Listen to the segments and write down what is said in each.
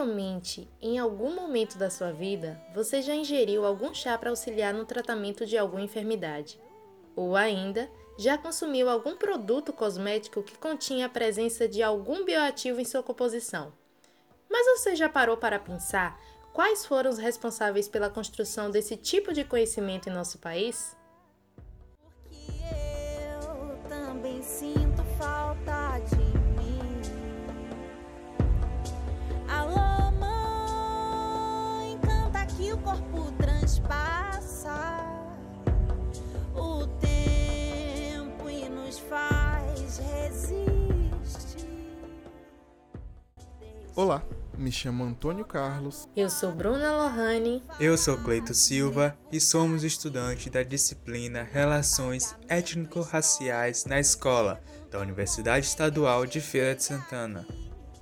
Provavelmente, em algum momento da sua vida, você já ingeriu algum chá para auxiliar no tratamento de alguma enfermidade. Ou ainda, já consumiu algum produto cosmético que continha a presença de algum bioativo em sua composição. Mas você já parou para pensar quais foram os responsáveis pela construção desse tipo de conhecimento em nosso país? Porque eu também sinto falta de transpassa o tempo e nos faz resistir. Olá, me chamo Antônio Carlos. Eu sou Bruna Lohane. Eu sou Cleito Silva e somos estudantes da disciplina Relações Étnico-Raciais na Escola da Universidade Estadual de Feira de Santana.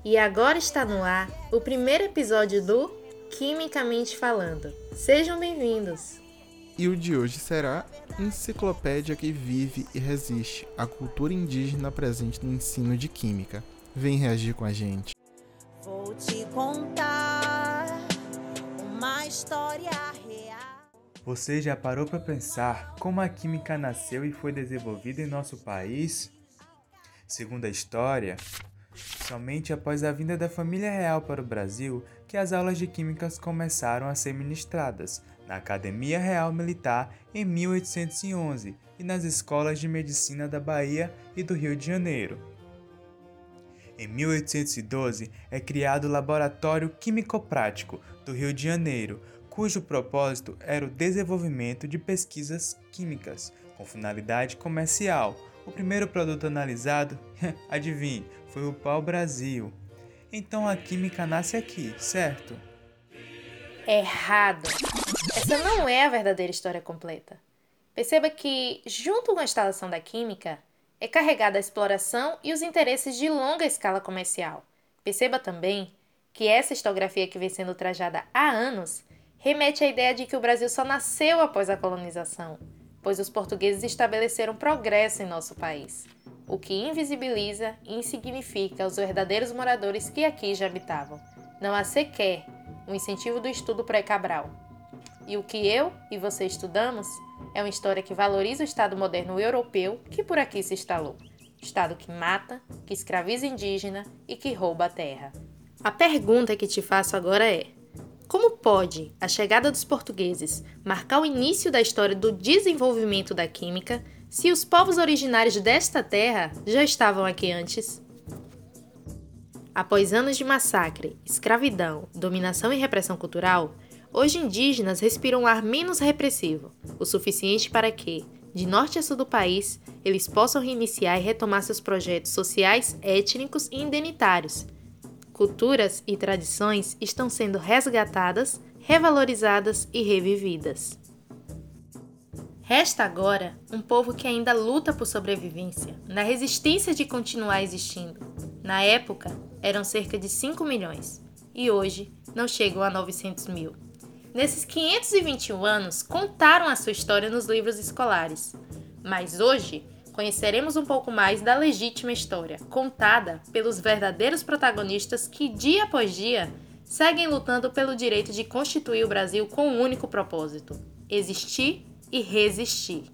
E agora está no ar o primeiro episódio do Quimicamente Falando. Sejam bem-vindos! E o de hoje será Enciclopédia que vive e resiste a cultura indígena presente no ensino de química. Vem reagir com a gente. Vou te contar uma história real. Você já parou para pensar como a química nasceu e foi desenvolvida em nosso país? Segundo a história, somente após a vinda da família real para o Brasil que as aulas de químicas começaram a ser ministradas na Academia Real Militar em 1811 e nas escolas de medicina da Bahia e do Rio de Janeiro. Em 1812 é criado o Laboratório Químico-Prático do Rio de Janeiro, cujo propósito era o desenvolvimento de pesquisas químicas com finalidade comercial. O primeiro produto analisado, adivinhe, foi o pau-brasil. Então a química nasce aqui, certo? Errado! Essa não é a verdadeira história completa. Perceba que, junto com a instalação da química, é carregada a exploração e os interesses de longa escala comercial. Perceba também que essa historiografia que vem sendo trajada há anos remete à ideia de que o Brasil só nasceu após a colonização, pois os portugueses estabeleceram progresso em nosso país, o que invisibiliza e insignifica os verdadeiros moradores que aqui já habitavam. Não há sequer um incentivo do estudo pré-cabral. E o que eu e você estudamos é uma história que valoriza o Estado moderno europeu que por aqui se instalou. Estado que mata, que escraviza indígena e que rouba a terra. A pergunta que te faço agora é: como pode a chegada dos portugueses marcar o início da história do desenvolvimento da química se os povos originários desta terra já estavam aqui antes? Após anos de massacre, escravidão, dominação e repressão cultural, hoje indígenas respiram um ar menos repressivo, o suficiente para que, de norte a sul do país, eles possam reiniciar e retomar seus projetos sociais, étnicos e indenitários. Culturas e tradições estão sendo resgatadas, revalorizadas e revividas. Resta agora um povo que ainda luta por sobrevivência, na resistência de continuar existindo. Na época, eram cerca de 5 milhões e hoje não chegam a 900 mil. Nesses 521 anos, contaram a sua história nos livros escolares, mas hoje conheceremos um pouco mais da legítima história, contada pelos verdadeiros protagonistas que, dia após dia, seguem lutando pelo direito de constituir o Brasil com um único propósito: existir e resistir.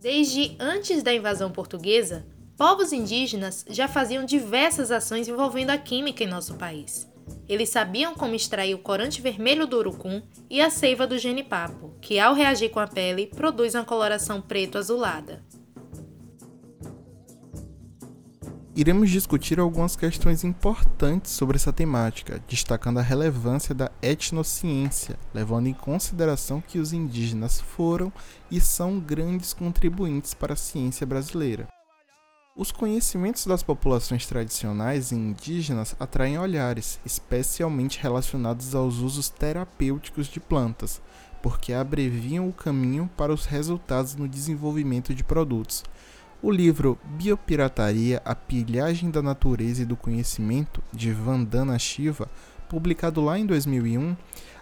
Desde antes da invasão portuguesa, povos indígenas já faziam diversas ações envolvendo a química em nosso país. Eles sabiam como extrair o corante vermelho do urucum e a seiva do genipapo, que ao reagir com a pele produz uma coloração preto-azulada. Iremos discutir algumas questões importantes sobre essa temática, destacando a relevância da etnociência, levando em consideração que os indígenas foram e são grandes contribuintes para a ciência brasileira. Os conhecimentos das populações tradicionais e indígenas atraem olhares, especialmente relacionados aos usos terapêuticos de plantas, porque abreviam o caminho para os resultados no desenvolvimento de produtos. O livro Biopirataria: A Pilhagem da Natureza e do Conhecimento, de Vandana Shiva, publicado lá em 2001,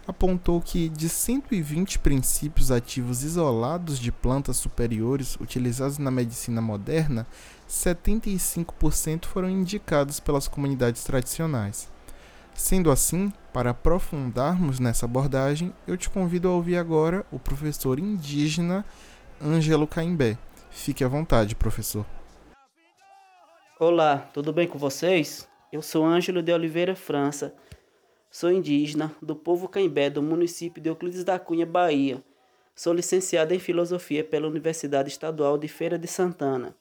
apontou que de 120 princípios ativos isolados de plantas superiores utilizados na medicina moderna, 75% foram indicados pelas comunidades tradicionais. Sendo assim, para aprofundarmos nessa abordagem, eu te convido a ouvir agora o professor indígena Ângelo Caimbé. Fique à vontade, professor. Olá, tudo bem com vocês? Eu sou Ângelo de Oliveira França. Sou indígena do povo Caimbé do município de Euclides da Cunha, Bahia. Sou licenciado em Filosofia pela Universidade Estadual de Feira de Santana.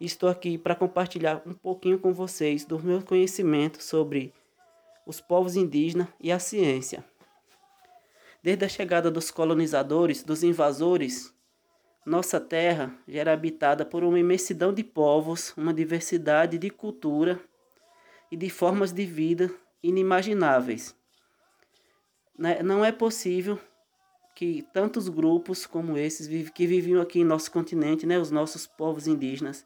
Estou aqui para compartilhar um pouquinho com vocês do meu conhecimento sobre os povos indígenas e a ciência. Desde a chegada dos colonizadores, dos invasores, nossa terra já era habitada por uma imensidão de povos, uma diversidade de cultura e de formas de vida inimagináveis. Né, não é possível que tantos grupos como esses que viviam aqui em nosso continente, né, os nossos povos indígenas,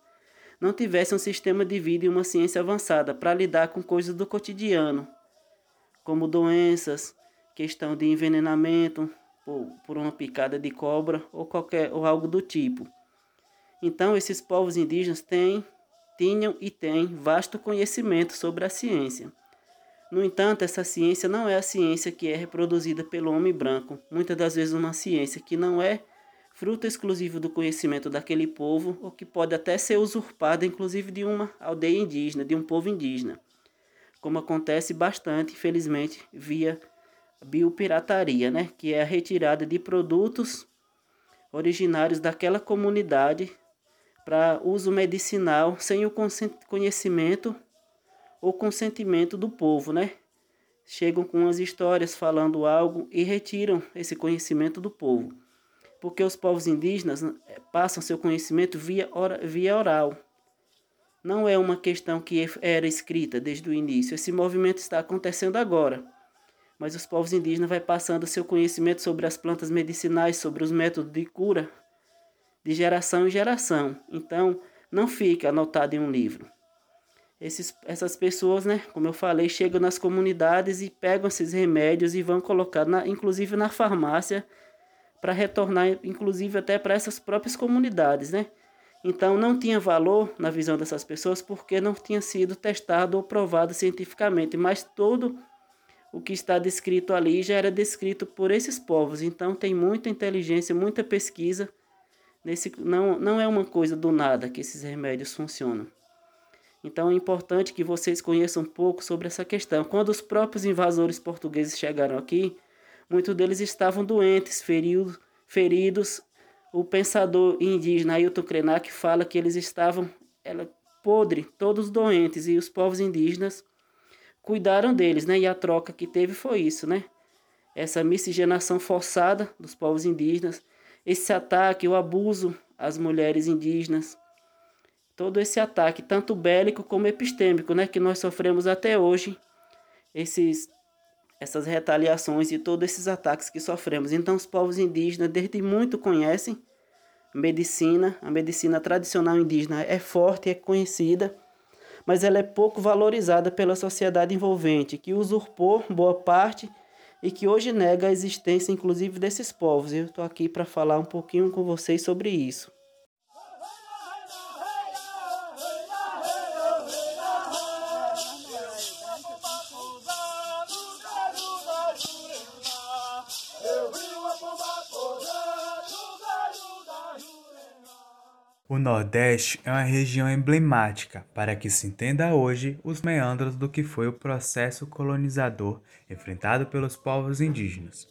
não tivessem um sistema de vida e uma ciência avançada para lidar com coisas do cotidiano, como doenças, questão de envenenamento por, por uma picada de cobra ou qualquer ou algo do tipo. Então esses povos indígenas têm, tinham e têm vasto conhecimento sobre a ciência. No entanto, essa ciência não é a ciência que é reproduzida pelo homem branco, muitas das vezes uma ciência que não é fruto exclusivo do conhecimento daquele povo, ou que pode até ser usurpada, inclusive de uma aldeia indígena, de um povo indígena como acontece bastante, infelizmente, via biopirataria, né? que é a retirada de produtos originários daquela comunidade para uso medicinal sem o conhecimento ou consentimento do povo, né? Chegam com as histórias falando algo e retiram esse conhecimento do povo. Porque os povos indígenas eh, passam seu conhecimento via, via oral não é uma questão que era escrita desde o início. Esse movimento está acontecendo agora. Mas os povos indígenas vai passando seu conhecimento sobre as plantas medicinais, sobre os métodos de cura, de geração em geração. Então, não fica anotado em um livro. Esses, essas pessoas, né, como eu falei, chegam nas comunidades e pegam esses remédios e vão colocar, na, inclusive na farmácia, para retornar, inclusive até para essas próprias comunidades, né? Então não tinha valor na visão dessas pessoas porque não tinha sido testado ou provado cientificamente, mas todo o que está descrito ali já era descrito por esses povos. Então tem muita inteligência, muita pesquisa. Nesse, não, não é uma coisa do nada que esses remédios funcionam. Então é importante que vocês conheçam um pouco sobre essa questão. Quando os próprios invasores portugueses chegaram aqui, muitos deles estavam doentes, feridos, feridos o pensador indígena Ailton Krenak fala que eles estavam ela, podre, todos doentes, e os povos indígenas cuidaram deles, né? E a troca que teve foi isso, né? Essa miscigenação forçada dos povos indígenas, esse ataque, o abuso às mulheres indígenas, todo esse ataque, tanto bélico como epistêmico, né? Que nós sofremos até hoje, esses essas retaliações e todos esses ataques que sofremos. Então, os povos indígenas, desde muito, conhecem medicina. A medicina tradicional indígena é forte, é conhecida, mas ela é pouco valorizada pela sociedade envolvente, que usurpou boa parte e que hoje nega a existência, inclusive, desses povos. Eu estou aqui para falar um pouquinho com vocês sobre isso. O Nordeste é uma região emblemática para que se entenda hoje os meandros do que foi o processo colonizador enfrentado pelos povos indígenas.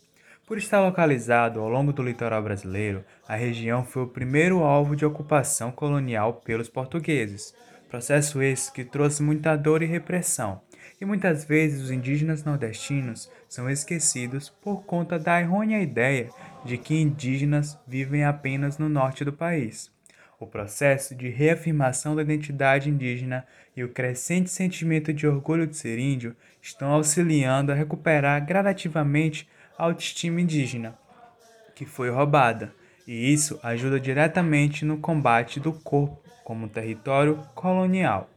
Por estar localizado ao longo do litoral brasileiro, a região foi o primeiro alvo de ocupação colonial pelos portugueses. Processo esse que trouxe muita dor e repressão, e muitas vezes os indígenas nordestinos são esquecidos por conta da errônea ideia de que indígenas vivem apenas no norte do país. O processo de reafirmação da identidade indígena e o crescente sentimento de orgulho de ser índio estão auxiliando a recuperar gradativamente a autoestima indígena, que foi roubada, e isso ajuda diretamente no combate do corpo como território colonial.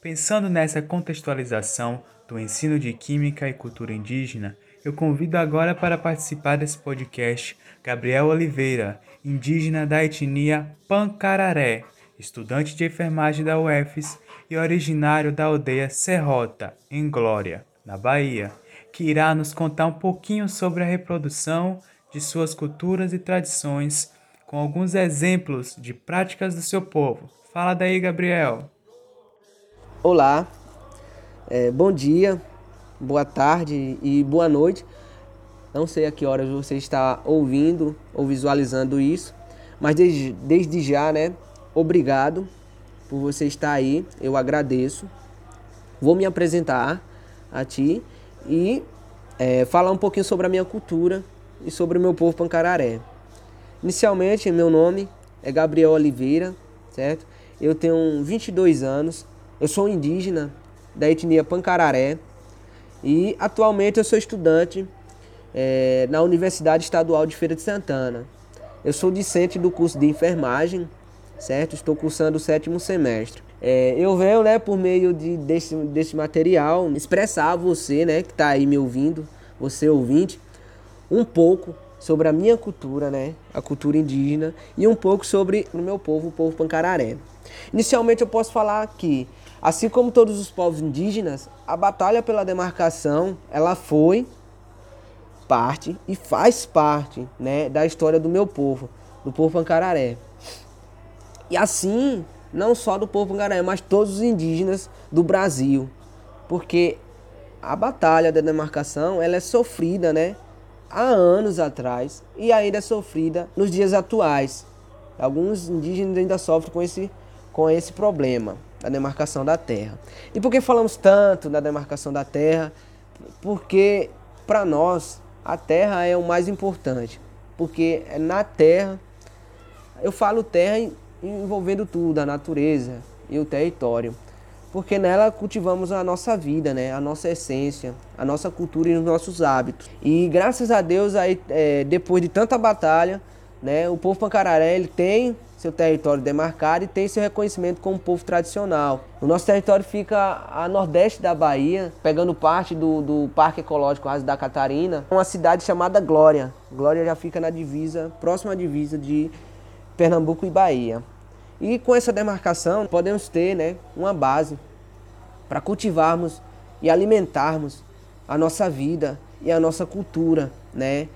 Pensando nessa contextualização do ensino de química e cultura indígena, Eu convido agora para participar desse podcast Gabriel Oliveira, indígena da etnia Pancararé, estudante de enfermagem da UFES e originário da aldeia Serrota, em Glória, na Bahia, que irá nos contar um pouquinho sobre a reprodução de suas culturas e tradições, com alguns exemplos de práticas do seu povo. Fala daí, Gabriel. Olá, é, bom dia, boa tarde e boa noite. Não sei a que horas você está ouvindo ou visualizando isso, mas desde, desde já, né? Obrigado por você estar aí, eu agradeço. Vou me apresentar a ti e é, falar um pouquinho sobre a minha cultura e sobre o meu povo pancararé. Inicialmente, meu nome é Gabriel Oliveira, certo? Eu tenho 22 anos, eu sou indígena da etnia pancararé e atualmente eu sou estudante é, na Universidade Estadual de Feira de Santana. Eu sou discente do curso de enfermagem, certo? Estou cursando o sétimo semestre. É, eu venho, né, por meio de, desse, desse material, expressar a você, né, que está aí me ouvindo, você ouvinte, um pouco sobre a minha cultura, né, a cultura indígena, e um pouco sobre o meu povo, o povo pancararé. Inicialmente eu posso falar que, assim como todos os povos indígenas, a batalha pela demarcação, ela foi parte e faz parte, né, da história do meu povo, do povo pancararé. E assim, não só do povo pancaré, mas todos os indígenas do Brasil. Porque a batalha da demarcação, ela é sofrida, né? Há anos atrás e ainda é sofrida nos dias atuais. Alguns indígenas ainda sofrem com esse, com esse problema da demarcação da terra. E por que falamos tanto da demarcação da terra? Porque para nós a terra é o mais importante. Porque é na terra, eu falo terra envolvendo tudo, a natureza e o território. Porque nela cultivamos a nossa vida, né? a nossa essência, a nossa cultura e os nossos hábitos. E graças a Deus, aí, é, depois de tanta batalha, né, o povo pancararé ele tem seu território demarcado e tem seu reconhecimento como povo tradicional. O nosso território fica a nordeste da Bahia, pegando parte do, do Parque Ecológico Raso da Catarina, uma cidade chamada Glória. Glória já fica na divisa, próxima à divisa de Pernambuco e Bahia. E com essa demarcação podemos ter né, uma base para cultivarmos e alimentarmos a nossa vida e a nossa cultura, né?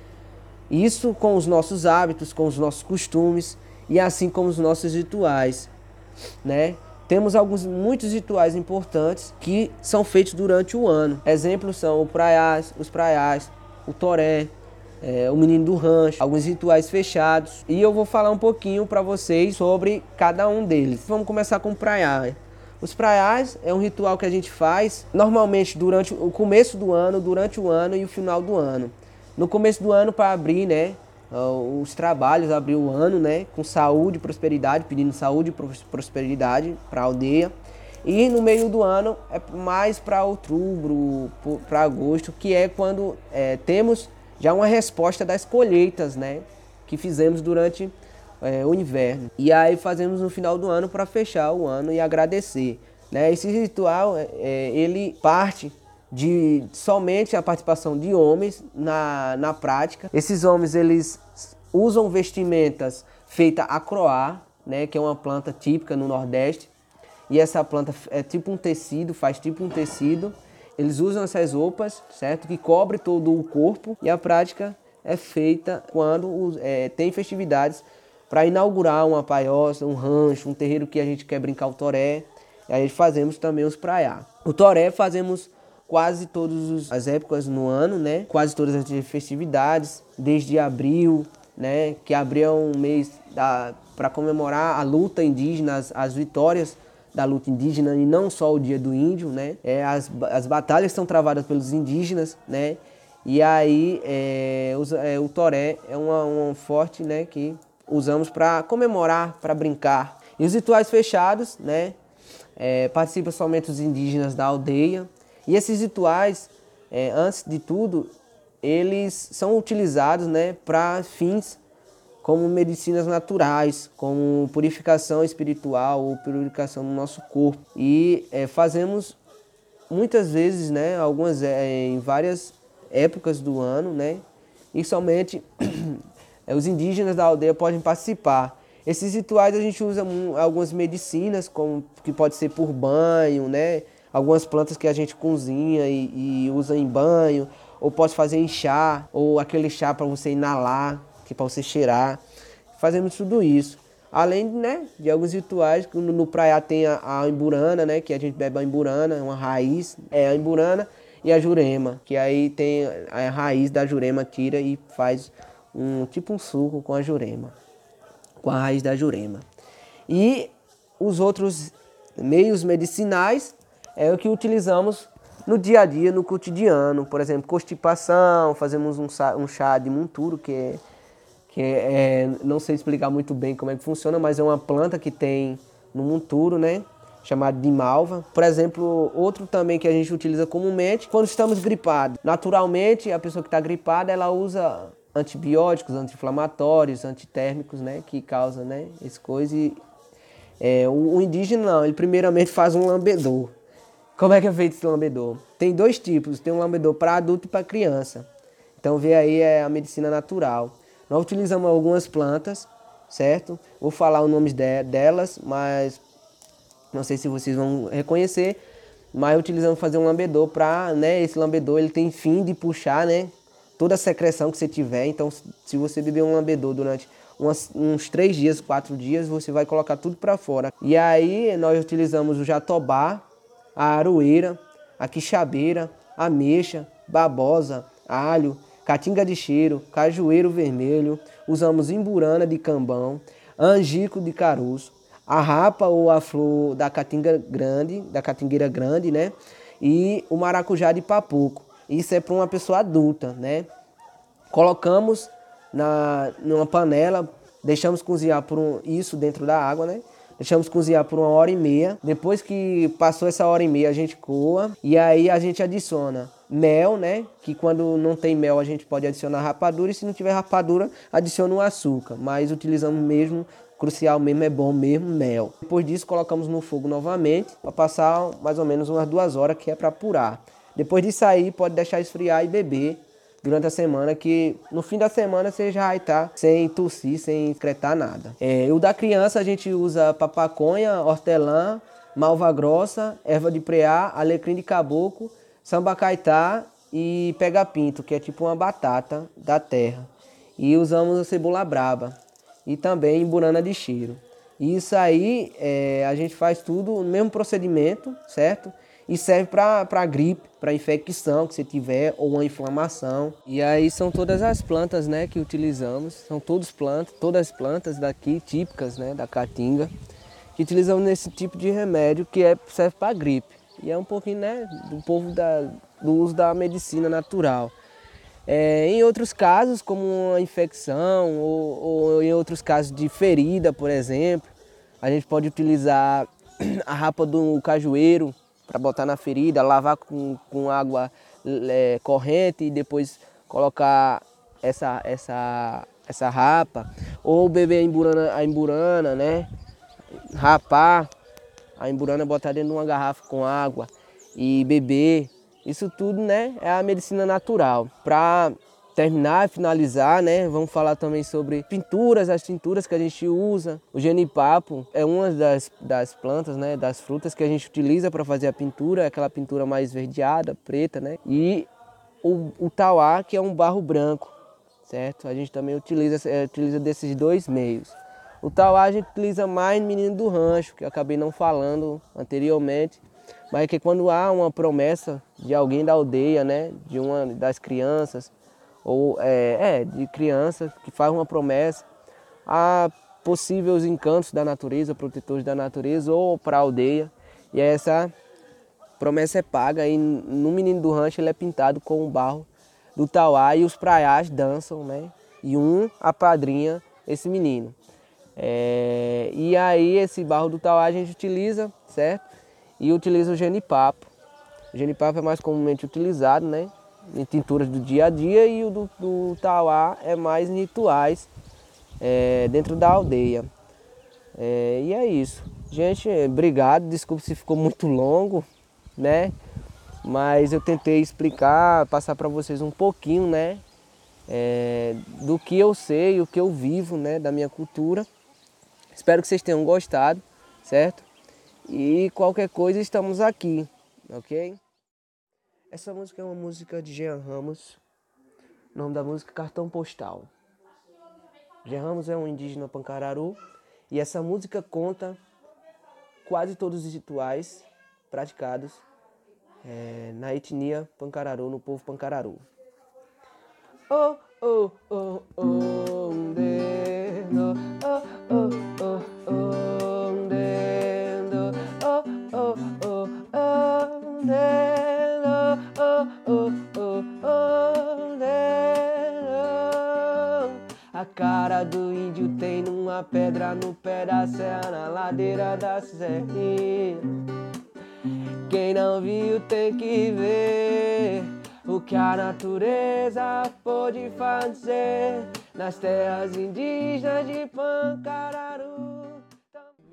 Isso com os nossos hábitos, com os nossos costumes e assim como os nossos rituais, né? Temos alguns muitos rituais importantes que são feitos durante o ano. Exemplos são o praiás, os praiás, o toré, é, o menino do rancho, alguns rituais fechados. E eu vou falar um pouquinho para vocês sobre cada um deles. Vamos começar com o praiar. Os praiais é um ritual que a gente faz normalmente durante o começo do ano, durante o ano e o final do ano. No começo do ano para abrir, né, os trabalhos, abrir o ano, né, com saúde e prosperidade, pedindo saúde e prosperidade para a aldeia. E no meio do ano é mais para outubro, para agosto, que é quando é, temos já uma resposta das colheitas, né? Que fizemos durante é, o inverno. E aí fazemos no final do ano para fechar o ano e agradecer. Né? Esse ritual, é, ele parte de somente a participação de homens na, na prática. Esses homens, eles usam vestimentas feitas a croar, né? Que é uma planta típica no Nordeste. E essa planta é tipo um tecido, faz tipo um tecido eles usam essas roupas, certo? Que cobre todo o corpo e a prática é feita quando é, tem festividades para inaugurar uma paiosa, um rancho, um terreiro que a gente quer brincar o toré. E aí fazemos também os praiá. O toré fazemos quase todas as épocas no ano, né? Quase todas as festividades, desde abril, né? Que abril é um mês para comemorar a luta indígena, as, as vitórias da luta indígena e não só o dia do índio, né? É, as, as batalhas são travadas pelos indígenas, né? E aí é, os, é, o toré é uma, um forte, né? Que usamos para comemorar, para brincar. E os rituais fechados, né? É, participam somente os indígenas da aldeia. E esses rituais, é, antes de tudo, eles são utilizados, né? Para fins como medicinas naturais, como purificação espiritual ou purificação no nosso corpo. E é, fazemos muitas vezes, né, algumas é, em várias épocas do ano, né? E somente os indígenas da aldeia podem participar. Esses rituais a gente usa algumas medicinas, como que pode ser por banho, né? Algumas plantas que a gente cozinha e, e usa em banho, ou pode fazer em chá, ou aquele chá para você inalar, que é para você cheirar. Fazemos tudo isso. Além né, de alguns rituais, no, no praia tem a, a imburana, né, que a gente bebe a imburana, uma raiz, é a imburana e a jurema, que aí tem a raiz da jurema, tira e faz um tipo um suco com a jurema com a raiz da jurema. E os outros meios medicinais é o que utilizamos no dia a dia, no cotidiano. Por exemplo, constipação, fazemos um um chá de monturo, que é, que é, é, não sei explicar muito bem como é que funciona, mas é uma planta que tem no monturo, né? Chamado de malva. Por exemplo, outro também que a gente utiliza comumente, quando estamos gripados. Naturalmente, a pessoa que está gripada, ela usa antibióticos, anti-inflamatórios, antitérmicos, né, que causam, né, esse coisa. E, é, o, o, indígena não, ele primeiramente faz um lambedor. Como é que é feito esse lambedor? Tem dois tipos, tem um lambedor para adulto e para criança. Então vê aí é a medicina natural. Nós utilizamos algumas plantas, certo? Vou falar os nomes de, delas, mas não sei se vocês vão reconhecer. Mas utilizamos fazer um lambedor para, né? Esse lambedor ele tem fim de puxar, né? toda a secreção que você tiver. Então, se você beber um lambedor durante umas, uns três dias, quatro dias, você vai colocar tudo para fora. E aí nós utilizamos o jatobá, a aroeira, a quixabeira, a mexa, babosa, alho, catinga de cheiro, cajueiro vermelho, usamos imburana de cambão, angico de caroço, a rapa ou a flor da catinga grande, da catingueira grande, né? E o maracujá de papuco. Isso é para uma pessoa adulta, né? Colocamos na numa panela, deixamos cozinhar por um, isso dentro da água, né? Deixamos cozinhar por uma hora e meia. Depois que passou essa hora e meia, a gente coa e aí a gente adiciona mel, né? Que quando não tem mel a gente pode adicionar rapadura e se não tiver rapadura, adiciona o açúcar. Mas utilizamos mesmo, crucial mesmo, é bom mesmo mel. Depois disso colocamos no fogo novamente para passar mais ou menos umas duas horas que é para apurar. Depois de sair, pode deixar esfriar e beber durante a semana, que no fim da semana você já vai estar tá sem tossir, sem excretar nada. É, o da criança a gente usa papaconha, hortelã, malva grossa, erva de preá, alecrim de caboclo, sambacaitá e pega-pinto, que é tipo uma batata da terra. E usamos a cebola braba e também burana de cheiro. Isso aí é, a gente faz tudo no mesmo procedimento, certo? E serve para gripe, para infecção que você tiver ou uma inflamação. E aí são todas as plantas, né, que utilizamos, são todas plantas, todas as plantas daqui típicas, né, da caatinga, que utilizamos nesse tipo de remédio que é serve para gripe. E é um pouquinho, né, do povo da, do uso da medicina natural. É, em outros casos, como uma infecção ou, ou em outros casos de ferida, por exemplo, a gente pode utilizar a rapa do cajueiro, para botar na ferida, lavar com, com água é, corrente e depois colocar essa, essa, essa rapa. Ou beber a emburana, a emburana, né? Rapar a emburana, botar dentro de uma garrafa com água e beber. Isso tudo, né, é a medicina natural. Para terminar, finalizar, né? Vamos falar também sobre pinturas, as tinturas que a gente usa. O genipapo é uma das, das plantas, né? Das frutas que a gente utiliza para fazer a pintura, aquela pintura mais verdeada, preta, né? E o, o tauá, que é um barro branco, certo? A gente também utiliza, é, utiliza desses dois meios. O tauá a gente utiliza mais no menino do rancho, que eu acabei não falando anteriormente, mas é que quando há uma promessa de alguém da aldeia, né, de uma das crianças, ou é, é, de criança que faz uma promessa a possíveis encantos da natureza, protetores da natureza ou para a aldeia. E essa promessa é paga e no menino do rancho ele é pintado com o barro do tauá e os praiás dançam, né? E um apadrinha esse menino. É, e aí esse barro do tauá a gente utiliza, certo? E utiliza o genipapo. O genipapo é mais comumente utilizado, né? Em tinturas do dia a dia e o do, do Tauá é mais em rituais é, dentro da aldeia. É, e é isso. Gente, obrigado. Desculpe se ficou muito longo, né? mas eu tentei explicar, passar para vocês um pouquinho, né, é, do que eu sei, o que eu vivo, né, da minha cultura. Espero que vocês tenham gostado, certo? E qualquer coisa estamos aqui, ok? Essa música é uma música de Jean Ramos, o nome da música Cartão Postal. Jean Ramos é um indígena pancararu e essa música conta quase todos os rituais praticados é, na etnia pancararu, no povo pancararu. Oh, oh, oh, oh, oh, oh, oh,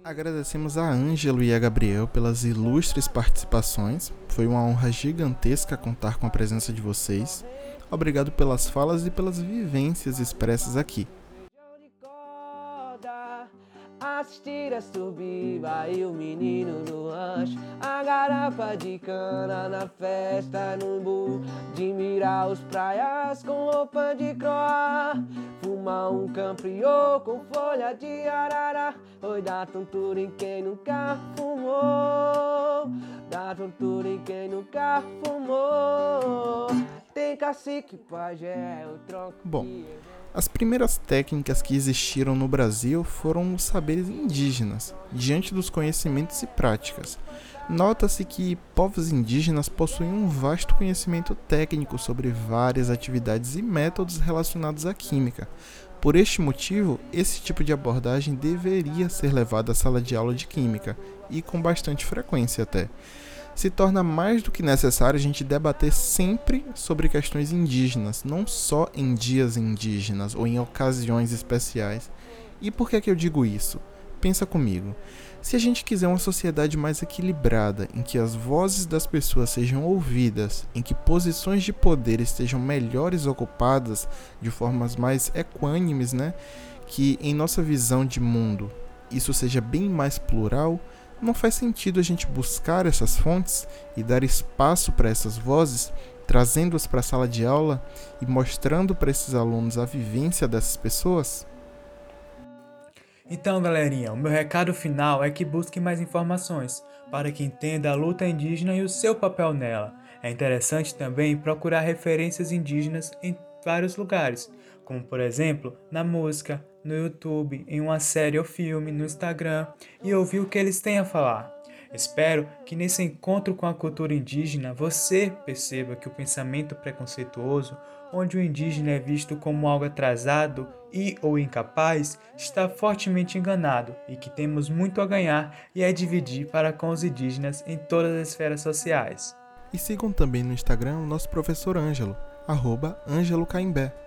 Agradecemos a Ângelo e a Gabriel pelas ilustres participações. Foi uma honra gigantesca contar com a presença de vocês. Obrigado pelas falas e pelas vivências expressas aqui. As tiras subir, vai o menino no rancho. A garrafa de cana na festa no bu De mirar os praias com roupa de croa Fumar um campriô com folha de arara. Oi, dá tontura em quem nunca fumou. Dá tontura em quem nunca fumou Tem cacique, pajé, o tronco Bom, as primeiras técnicas que existiram no Brasil foram os saberes indígenas, diante dos conhecimentos e práticas. Nota-se que povos indígenas possuem um vasto conhecimento técnico sobre várias atividades e métodos relacionados à química. Por este motivo, esse tipo de abordagem deveria ser levado à sala de aula de química, e com bastante frequência até se torna mais do que necessário a gente debater sempre sobre questões indígenas, não só em dias indígenas ou em ocasiões especiais. E por que, que eu digo isso? Pensa comigo. Se a gente quiser uma sociedade mais equilibrada, em que as vozes das pessoas sejam ouvidas, em que posições de poder estejam melhores ocupadas de formas mais equânimes, né? Que em nossa visão de mundo isso seja bem mais plural, não faz sentido a gente buscar essas fontes e dar espaço para essas vozes, trazendo-as para a sala de aula e mostrando para esses alunos a vivência dessas pessoas? Então, galerinha, o meu recado final é que busque mais informações para que entenda a luta indígena e o seu papel nela. É interessante também procurar referências indígenas em vários lugares, como por exemplo na música, no YouTube, em uma série ou filme, no Instagram e ouvir o que eles têm a falar. Espero que nesse encontro com a cultura indígena você perceba que o pensamento preconceituoso, onde o indígena é visto como algo atrasado e ou incapaz, está fortemente enganado e que temos muito a ganhar e a dividir para com os indígenas em todas as esferas sociais. E sigam também no Instagram o nosso professor Ângelo, arroba Ângelo Caimbé.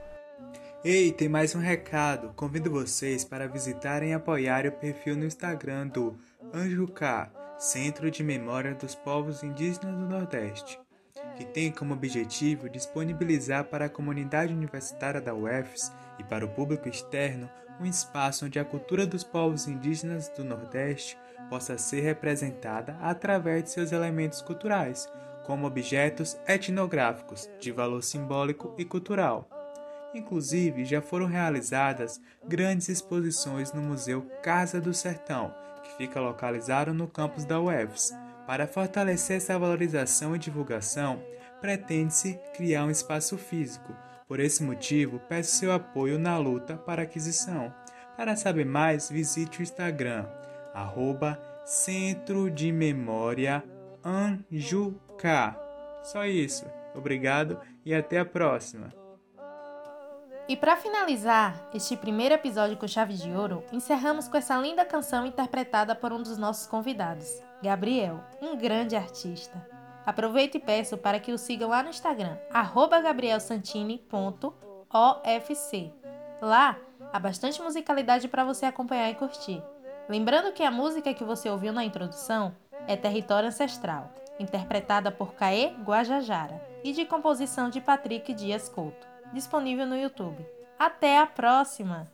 Ei, tem mais um recado. Convido vocês para visitarem e apoiar o perfil no Instagram do Anjucá, Centro de Memória dos Povos Indígenas do Nordeste, que tem como objetivo disponibilizar para a comunidade universitária da UFS e para o público externo um espaço onde a cultura dos povos indígenas do Nordeste possa ser representada através de seus elementos culturais, como objetos etnográficos de valor simbólico e cultural Inclusive, já foram realizadas grandes exposições no Museu Casa do Sertão, que fica localizado no campus da UFS. Para fortalecer essa valorização e divulgação, pretende-se criar um espaço físico. Por esse motivo, peço seu apoio na luta para aquisição. Para saber mais, visite o Instagram, arroba Centro de Memória Anjuca. Só isso. Obrigado e até a próxima. E para finalizar este primeiro episódio com chave de ouro, encerramos com essa linda canção interpretada por um dos nossos convidados, Gabriel, um grande artista. Aproveito e peço para que o sigam lá no Instagram, gabrielsantini.ofc. Lá há bastante musicalidade para você acompanhar e curtir. Lembrando que a música que você ouviu na introdução é Território Ancestral, interpretada por Caê Guajajara, e de composição de Patrick Dias Couto, disponível no YouTube. Até a próxima!